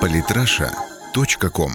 Политраша.ком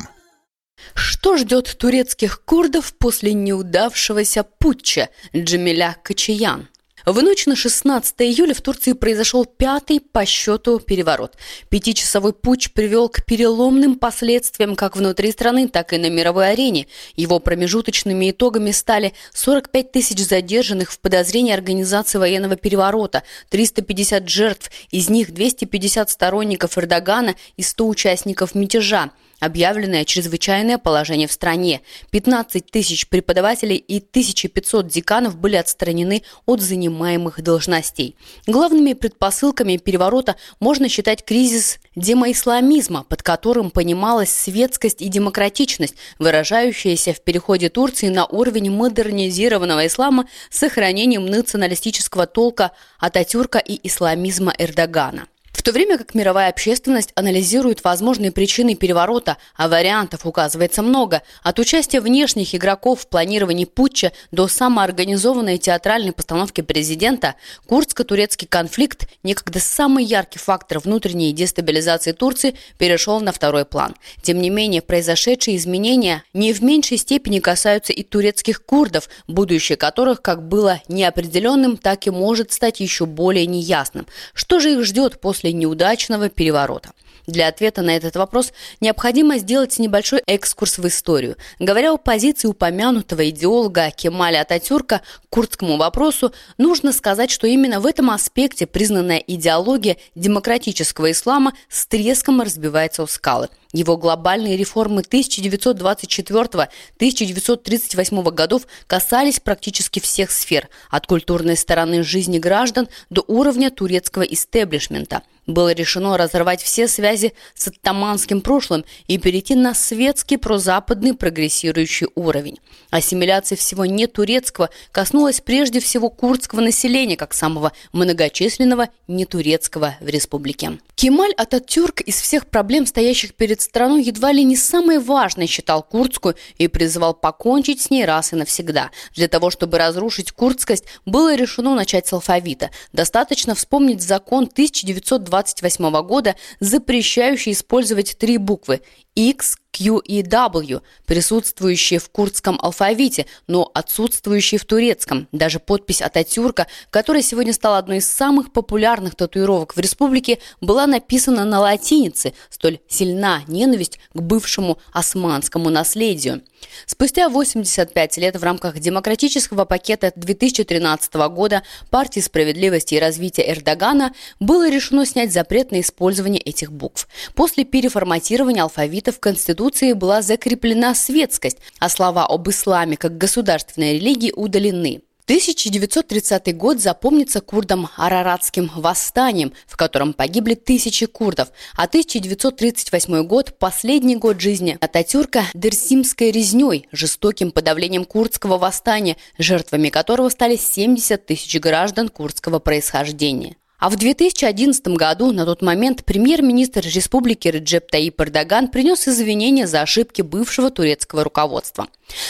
Что ждет турецких курдов после неудавшегося путча Джамиля Качаян? В ночь на 16 июля в Турции произошел пятый по счету переворот. Пятичасовой путч привел к переломным последствиям как внутри страны, так и на мировой арене. Его промежуточными итогами стали 45 тысяч задержанных в подозрении организации военного переворота, 350 жертв, из них 250 сторонников Эрдогана и 100 участников мятежа объявленное чрезвычайное положение в стране. 15 тысяч преподавателей и 1500 деканов были отстранены от занимаемых должностей. Главными предпосылками переворота можно считать кризис демоисламизма, под которым понималась светскость и демократичность, выражающаяся в переходе Турции на уровень модернизированного ислама с сохранением националистического толка Ататюрка и исламизма Эрдогана. То время как мировая общественность анализирует возможные причины переворота, а вариантов указывается много, от участия внешних игроков в планировании путча до самоорганизованной театральной постановки президента, курдско-турецкий конфликт, некогда самый яркий фактор внутренней дестабилизации Турции, перешел на второй план. Тем не менее, произошедшие изменения не в меньшей степени касаются и турецких курдов, будущее которых как было неопределенным, так и может стать еще более неясным. Что же их ждет после неудачного переворота. Для ответа на этот вопрос необходимо сделать небольшой экскурс в историю. Говоря о позиции упомянутого идеолога Кемаля Ататюрка к курдскому вопросу, нужно сказать, что именно в этом аспекте признанная идеология демократического ислама с треском разбивается о скалы. Его глобальные реформы 1924-1938 годов касались практически всех сфер, от культурной стороны жизни граждан до уровня турецкого истеблишмента – было решено разорвать все связи с оттаманским прошлым и перейти на светский прозападный прогрессирующий уровень. Ассимиляция всего нетурецкого коснулась прежде всего курдского населения, как самого многочисленного нетурецкого в республике. Кемаль Ататюрк из всех проблем, стоящих перед страной, едва ли не самой важной считал курдскую и призывал покончить с ней раз и навсегда. Для того, чтобы разрушить курдскость, было решено начать с алфавита. Достаточно вспомнить закон 1928 года, запрещающий использовать три буквы X, Q и W, присутствующие в курдском алфавите, но отсутствующие в турецком. Даже подпись Ататюрка, которая сегодня стала одной из самых популярных татуировок в республике, была написана на латинице. Столь сильна ненависть к бывшему османскому наследию. Спустя 85 лет в рамках демократического пакета 2013 года партии справедливости и развития Эрдогана было решено снять запрет на использование этих букв. После переформатирования алфавита в Конституции была закреплена светскость, а слова об исламе как государственной религии удалены. 1930 год запомнится курдам Араратским восстанием, в котором погибли тысячи курдов, а 1938 год – последний год жизни Ататюрка Дерсимской резней, жестоким подавлением курдского восстания, жертвами которого стали 70 тысяч граждан курдского происхождения. А в 2011 году, на тот момент, премьер-министр республики Реджеп Таип Эрдоган принес извинения за ошибки бывшего турецкого руководства.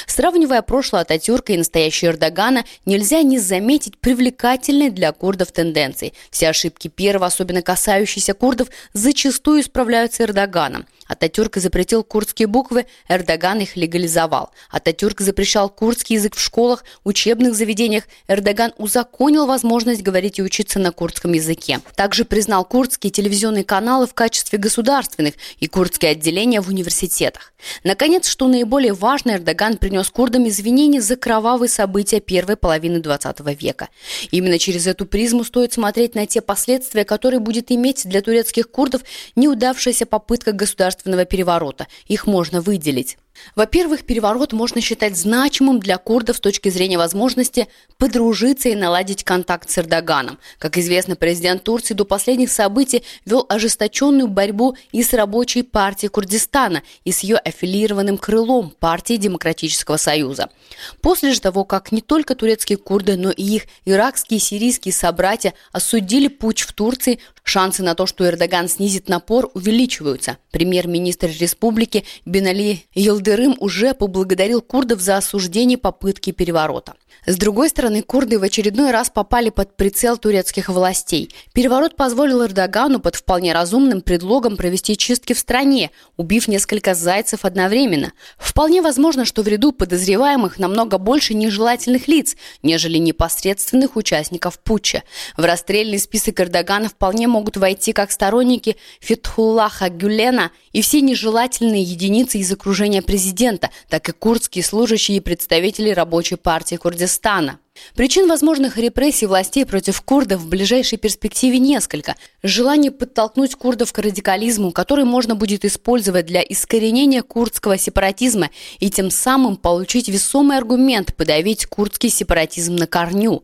Сравнивая прошлое Ататюрка и настоящее Эрдогана, нельзя не заметить привлекательной для курдов тенденции. Все ошибки первого, особенно касающиеся курдов, зачастую исправляются Эрдоганом. Ататюрк запретил курдские буквы, Эрдоган их легализовал. Ататюрк запрещал курдский язык в школах, учебных заведениях. Эрдоган узаконил возможность говорить и учиться на курдском языке. Также признал курдские телевизионные каналы в качестве государственных и курдские отделения в университетах. Наконец, что наиболее важно, Эрдоган принес курдам извинения за кровавые события первой половины 20 века. Именно через эту призму стоит смотреть на те последствия, которые будет иметь для турецких курдов неудавшаяся попытка государственного переворота. Их можно выделить. Во-первых, переворот можно считать значимым для курдов с точки зрения возможности подружиться и наладить контакт с Эрдоганом. Как известно, президент Турции до последних событий вел ожесточенную борьбу и с рабочей партией Курдистана, и с ее аффилированным крылом партии Демократического Союза. После же того, как не только турецкие курды, но и их иракские и сирийские собратья осудили путь в Турции, шансы на то, что Эрдоган снизит напор, увеличиваются. Премьер-министр республики Бенали Йылдыз Илдырым уже поблагодарил курдов за осуждение попытки переворота. С другой стороны, курды в очередной раз попали под прицел турецких властей. Переворот позволил Эрдогану под вполне разумным предлогом провести чистки в стране, убив несколько зайцев одновременно. Вполне возможно, что в ряду подозреваемых намного больше нежелательных лиц, нежели непосредственных участников путча. В расстрельный список Эрдогана вполне могут войти как сторонники Фетхуллаха Гюлена и все нежелательные единицы из окружения президента, так и курдские служащие и представители рабочей партии Курдистана. Причин возможных репрессий властей против курдов в ближайшей перспективе несколько. Желание подтолкнуть курдов к радикализму, который можно будет использовать для искоренения курдского сепаратизма и тем самым получить весомый аргумент подавить курдский сепаратизм на корню.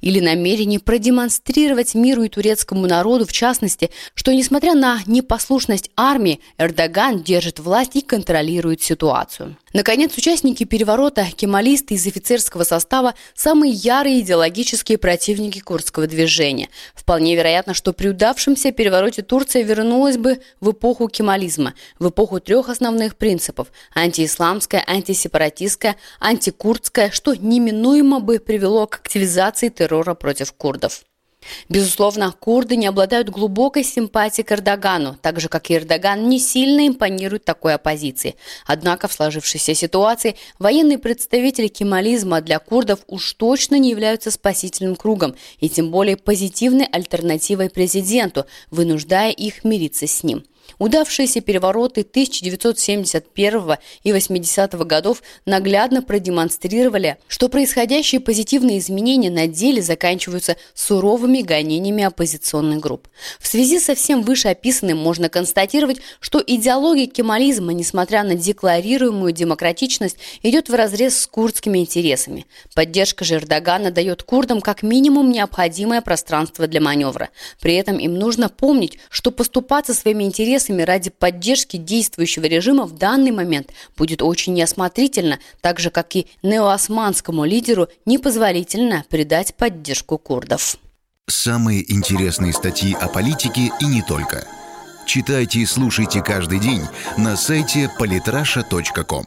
Или намерение продемонстрировать миру и турецкому народу, в частности, что, несмотря на непослушность армии, Эрдоган держит власть и контролирует ситуацию. Наконец, участники переворота, кемалисты из офицерского состава, самые ярые идеологические противники курдского движения. Вполне вероятно, что при удавшемся перевороте Турция вернулась бы в эпоху кемализма, в эпоху трех основных принципов – антиисламская, антисепаратистская, антикурдская, что неминуемо бы привело к активизации террора против курдов. Безусловно, курды не обладают глубокой симпатией к Эрдогану, так же, как и Эрдоган не сильно импонирует такой оппозиции. Однако в сложившейся ситуации военные представители кемализма для курдов уж точно не являются спасительным кругом и тем более позитивной альтернативой президенту, вынуждая их мириться с ним. Удавшиеся перевороты 1971 и 80 годов наглядно продемонстрировали, что происходящие позитивные изменения на деле заканчиваются суровыми гонениями оппозиционных групп. В связи со всем вышеописанным можно констатировать, что идеология кемализма, несмотря на декларируемую демократичность, идет вразрез с курдскими интересами. Поддержка же Эрдогана дает курдам как минимум необходимое пространство для маневра. При этом им нужно помнить, что поступаться своими интересами интересами ради поддержки действующего режима в данный момент будет очень неосмотрительно, так же, как и неоосманскому лидеру непозволительно предать поддержку курдов. Самые интересные статьи о политике и не только. Читайте и слушайте каждый день на сайте polytrasha.com.